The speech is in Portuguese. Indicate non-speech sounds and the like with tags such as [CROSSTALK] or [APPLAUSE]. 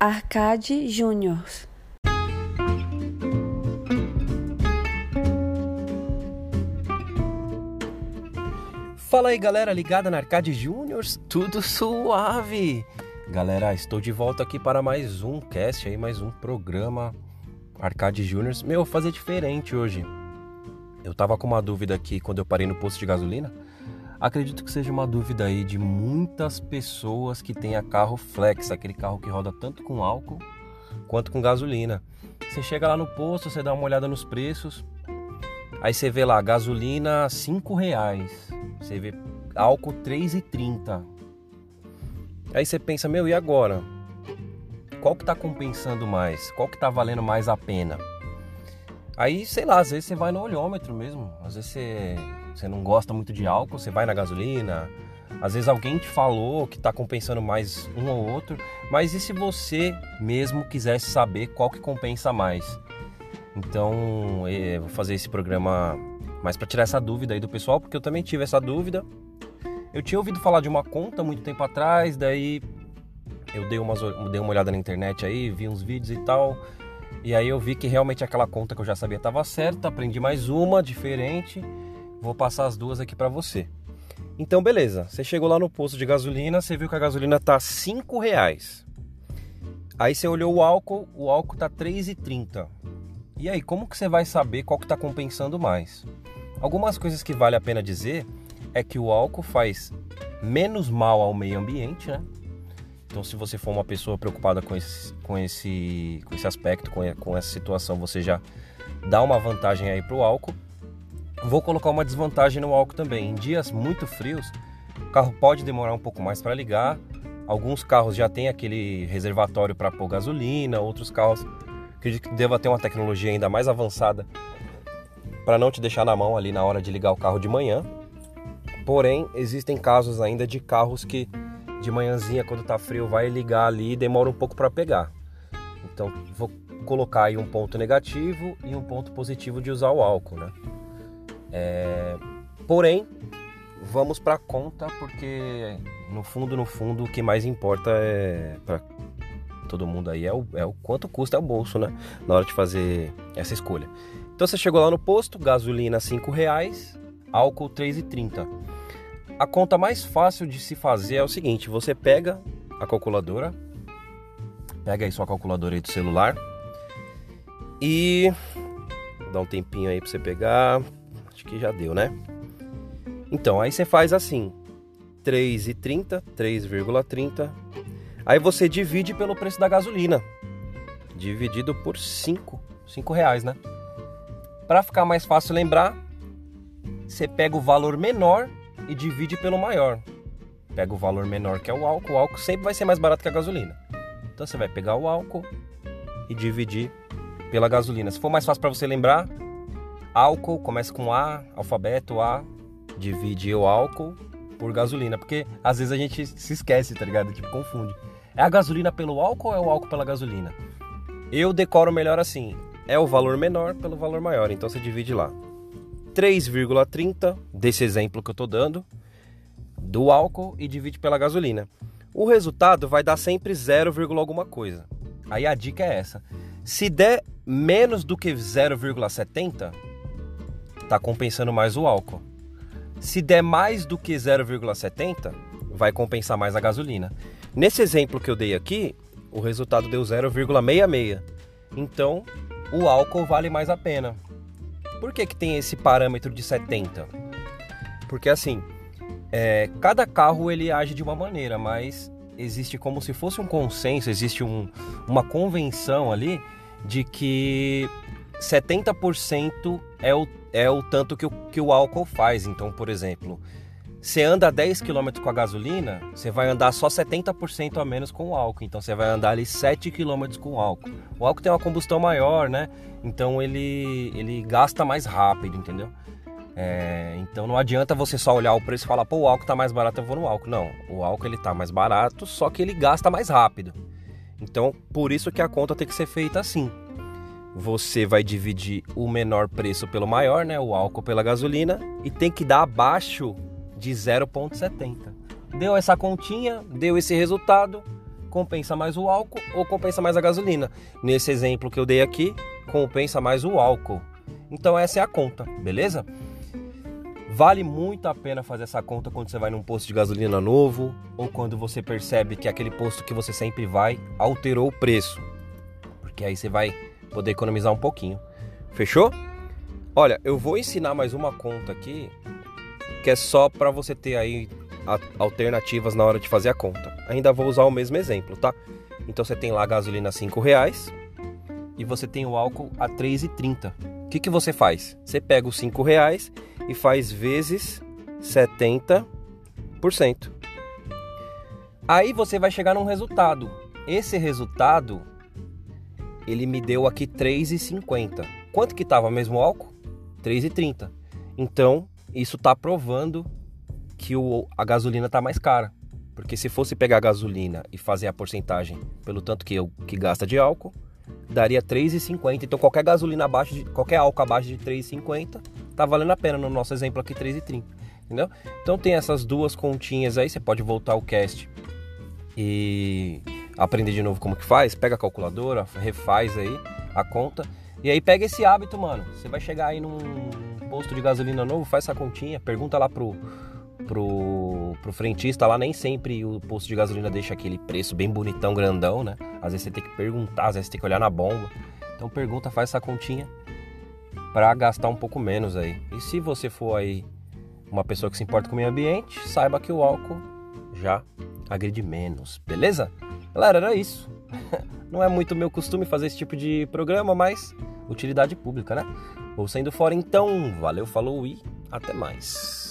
Arcade Júnior. Fala aí galera ligada na Arcade Juniors, tudo suave? Galera, estou de volta aqui para mais um cast aí, mais um programa Arcade Juniors. Meu, fazer diferente hoje. Eu tava com uma dúvida aqui quando eu parei no posto de gasolina. Acredito que seja uma dúvida aí de muitas pessoas que tenha carro flex, aquele carro que roda tanto com álcool quanto com gasolina. Você chega lá no posto, você dá uma olhada nos preços, aí você vê lá gasolina cinco reais, você vê álcool 3,30. Aí você pensa, meu, e agora? Qual que tá compensando mais? Qual que tá valendo mais a pena? Aí, sei lá, às vezes você vai no olhômetro mesmo. Às vezes você, você não gosta muito de álcool, você vai na gasolina. Às vezes alguém te falou que está compensando mais um ou outro. Mas e se você mesmo quisesse saber qual que compensa mais? Então, eu eh, vou fazer esse programa mais para tirar essa dúvida aí do pessoal, porque eu também tive essa dúvida. Eu tinha ouvido falar de uma conta muito tempo atrás, daí eu dei, umas, dei uma olhada na internet aí, vi uns vídeos e tal. E aí eu vi que realmente aquela conta que eu já sabia estava certa, aprendi mais uma diferente. Vou passar as duas aqui para você. Então beleza, você chegou lá no posto de gasolina, você viu que a gasolina tá cinco reais. Aí você olhou o álcool, o álcool tá 3,30. E aí, como que você vai saber qual que tá compensando mais? Algumas coisas que vale a pena dizer é que o álcool faz menos mal ao meio ambiente, né? Então, se você for uma pessoa preocupada com esse, com esse, com esse aspecto, com, com essa situação, você já dá uma vantagem aí para o álcool. Vou colocar uma desvantagem no álcool também. Em dias muito frios, o carro pode demorar um pouco mais para ligar. Alguns carros já têm aquele reservatório para pôr gasolina, outros carros acredito que deva ter uma tecnologia ainda mais avançada para não te deixar na mão ali na hora de ligar o carro de manhã. Porém, existem casos ainda de carros que de manhãzinha quando tá frio vai ligar ali e demora um pouco para pegar. Então vou colocar aí um ponto negativo e um ponto positivo de usar o álcool, né? É... Porém, vamos para conta porque no fundo, no fundo, o que mais importa é para todo mundo aí é o, é o quanto custa o bolso, né? Na hora de fazer essa escolha. Então você chegou lá no posto, gasolina R$ reais, álcool R$ 3,30. A conta mais fácil de se fazer é o seguinte: você pega a calculadora, pega aí sua calculadora aí do celular e dá um tempinho aí para você pegar. Acho que já deu, né? Então, aí você faz assim: 3,30, 3,30. Aí você divide pelo preço da gasolina. Dividido por 5, 5 reais, né? Para ficar mais fácil lembrar, você pega o valor menor e divide pelo maior. Pega o valor menor que é o álcool, o álcool sempre vai ser mais barato que a gasolina. Então você vai pegar o álcool e dividir pela gasolina. Se for mais fácil para você lembrar, álcool começa com A, alfabeto A, divide o álcool por gasolina, porque às vezes a gente se esquece, tá ligado? Tipo, confunde. É a gasolina pelo álcool ou é o álcool pela gasolina? Eu decoro melhor assim, é o valor menor pelo valor maior, então você divide lá. 3,30 desse exemplo que eu estou dando do álcool e divide pela gasolina. O resultado vai dar sempre 0, alguma coisa. Aí a dica é essa. Se der menos do que 0,70, tá compensando mais o álcool. Se der mais do que 0,70, vai compensar mais a gasolina. Nesse exemplo que eu dei aqui, o resultado deu 0,66. Então, o álcool vale mais a pena. Por que, que tem esse parâmetro de 70? Porque assim, é, cada carro ele age de uma maneira, mas existe como se fosse um consenso, existe um, uma convenção ali de que 70% é o, é o tanto que o, que o álcool faz. Então, por exemplo, você anda 10 km com a gasolina, você vai andar só 70% a menos com o álcool. Então você vai andar ali 7 km com o álcool. O álcool tem uma combustão maior, né? Então ele, ele gasta mais rápido, entendeu? É, então não adianta você só olhar o preço e falar, pô, o álcool tá mais barato, eu vou no álcool. Não, o álcool ele tá mais barato, só que ele gasta mais rápido. Então, por isso que a conta tem que ser feita assim. Você vai dividir o menor preço pelo maior, né? O álcool pela gasolina, e tem que dar abaixo de 0,70. Deu essa continha, deu esse resultado, compensa mais o álcool ou compensa mais a gasolina. Nesse exemplo que eu dei aqui, compensa mais o álcool. Então essa é a conta, beleza? Vale muito a pena fazer essa conta quando você vai num posto de gasolina novo ou quando você percebe que aquele posto que você sempre vai alterou o preço. Porque aí você vai poder economizar um pouquinho. Fechou? Olha, eu vou ensinar mais uma conta aqui que é só para você ter aí alternativas na hora de fazer a conta. Ainda vou usar o mesmo exemplo, tá? Então você tem lá a gasolina a 5 reais e você tem o álcool a 3,30. O que, que você faz? Você pega os 5 reais e faz vezes 70%. Aí você vai chegar num resultado. Esse resultado ele me deu aqui 3,50. Quanto que estava mesmo o álcool? 3,30. Então, isso está provando que o, a gasolina está mais cara. Porque se fosse pegar a gasolina e fazer a porcentagem pelo tanto que, eu, que gasta de álcool, daria 3,50. Então qualquer gasolina abaixo de qualquer álcool abaixo de 3,50 tá valendo a pena no nosso exemplo aqui 3,30, entendeu? Então tem essas duas continhas aí, você pode voltar o cast e aprender de novo como que faz, pega a calculadora, refaz aí a conta e aí pega esse hábito, mano. Você vai chegar aí num posto de gasolina novo, faz essa continha, pergunta lá pro pro, pro frentista lá, nem sempre o posto de gasolina deixa aquele preço bem bonitão, grandão, né? Às vezes você tem que perguntar, às vezes você tem que olhar na bomba. Então pergunta, faz essa continha para gastar um pouco menos aí. E se você for aí uma pessoa que se importa com o meio ambiente, saiba que o álcool já agride menos, beleza? Galera, era isso. [LAUGHS] Não é muito meu costume fazer esse tipo de programa, mas utilidade pública, né? Vou saindo fora então. Valeu, falou e até mais.